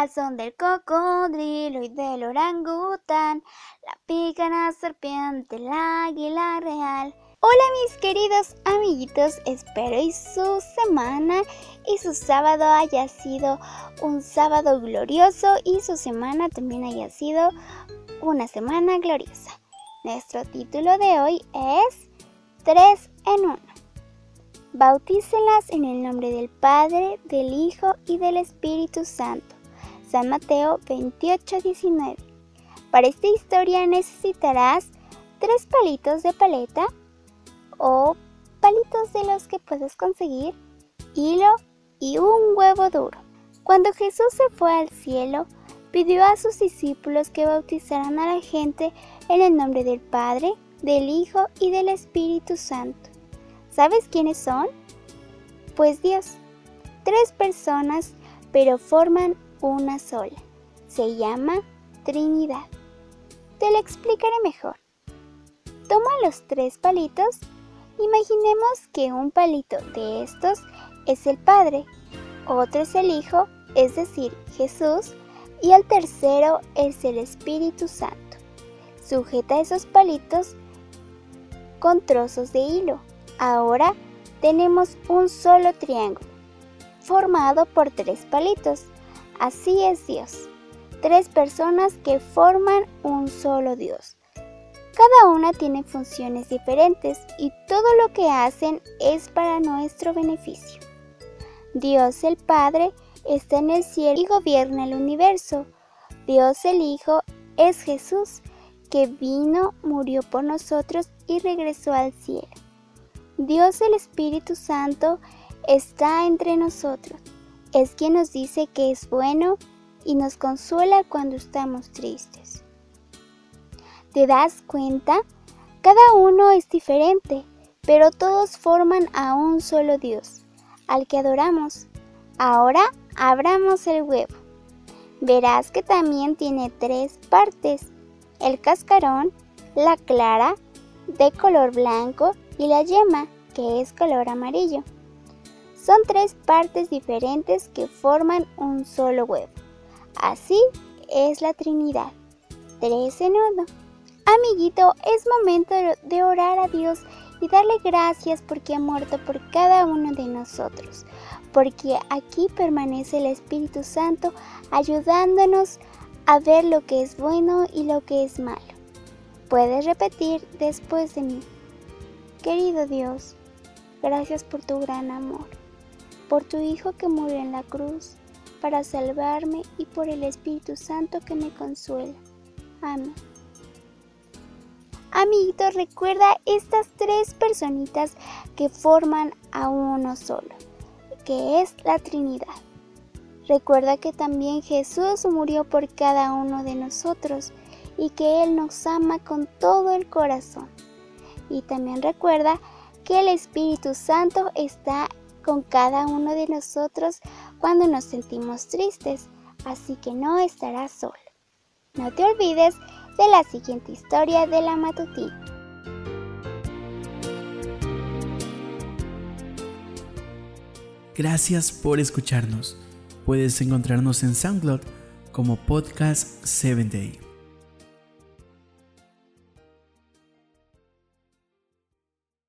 al son del cocodrilo y del orangután, la pícara serpiente, el águila real. Hola mis queridos amiguitos, espero y su semana y su sábado haya sido un sábado glorioso y su semana también haya sido una semana gloriosa. Nuestro título de hoy es 3 en 1. Bautícelas en el nombre del Padre, del Hijo y del Espíritu Santo. San Mateo 28, 19. Para esta historia necesitarás tres palitos de paleta o palitos de los que puedes conseguir, hilo y un huevo duro. Cuando Jesús se fue al cielo, pidió a sus discípulos que bautizaran a la gente en el nombre del Padre, del Hijo y del Espíritu Santo. ¿Sabes quiénes son? Pues Dios. Tres personas, pero forman una sola. Se llama Trinidad. Te lo explicaré mejor. Toma los tres palitos Imaginemos que un palito de estos es el Padre, otro es el Hijo, es decir, Jesús, y el tercero es el Espíritu Santo. Sujeta esos palitos con trozos de hilo. Ahora tenemos un solo triángulo, formado por tres palitos. Así es Dios. Tres personas que forman un solo Dios. Cada una tiene funciones diferentes y todo lo que hacen es para nuestro beneficio. Dios el Padre está en el cielo y gobierna el universo. Dios el Hijo es Jesús, que vino, murió por nosotros y regresó al cielo. Dios el Espíritu Santo está entre nosotros. Es quien nos dice que es bueno y nos consuela cuando estamos tristes. ¿Te das cuenta? Cada uno es diferente, pero todos forman a un solo Dios, al que adoramos. Ahora abramos el huevo. Verás que también tiene tres partes, el cascarón, la clara, de color blanco, y la yema, que es color amarillo. Son tres partes diferentes que forman un solo huevo. Así es la Trinidad. Tres en uno. Amiguito, es momento de orar a Dios y darle gracias porque ha muerto por cada uno de nosotros, porque aquí permanece el Espíritu Santo ayudándonos a ver lo que es bueno y lo que es malo. Puedes repetir después de mí. Querido Dios, gracias por tu gran amor, por tu Hijo que murió en la cruz para salvarme y por el Espíritu Santo que me consuela. Amén. Amiguitos, recuerda estas tres personitas que forman a uno solo, que es la Trinidad. Recuerda que también Jesús murió por cada uno de nosotros y que Él nos ama con todo el corazón. Y también recuerda que el Espíritu Santo está con cada uno de nosotros cuando nos sentimos tristes, así que no estarás solo. No te olvides de la siguiente historia de la matutina. Gracias por escucharnos. Puedes encontrarnos en SoundCloud como Podcast 7 Day.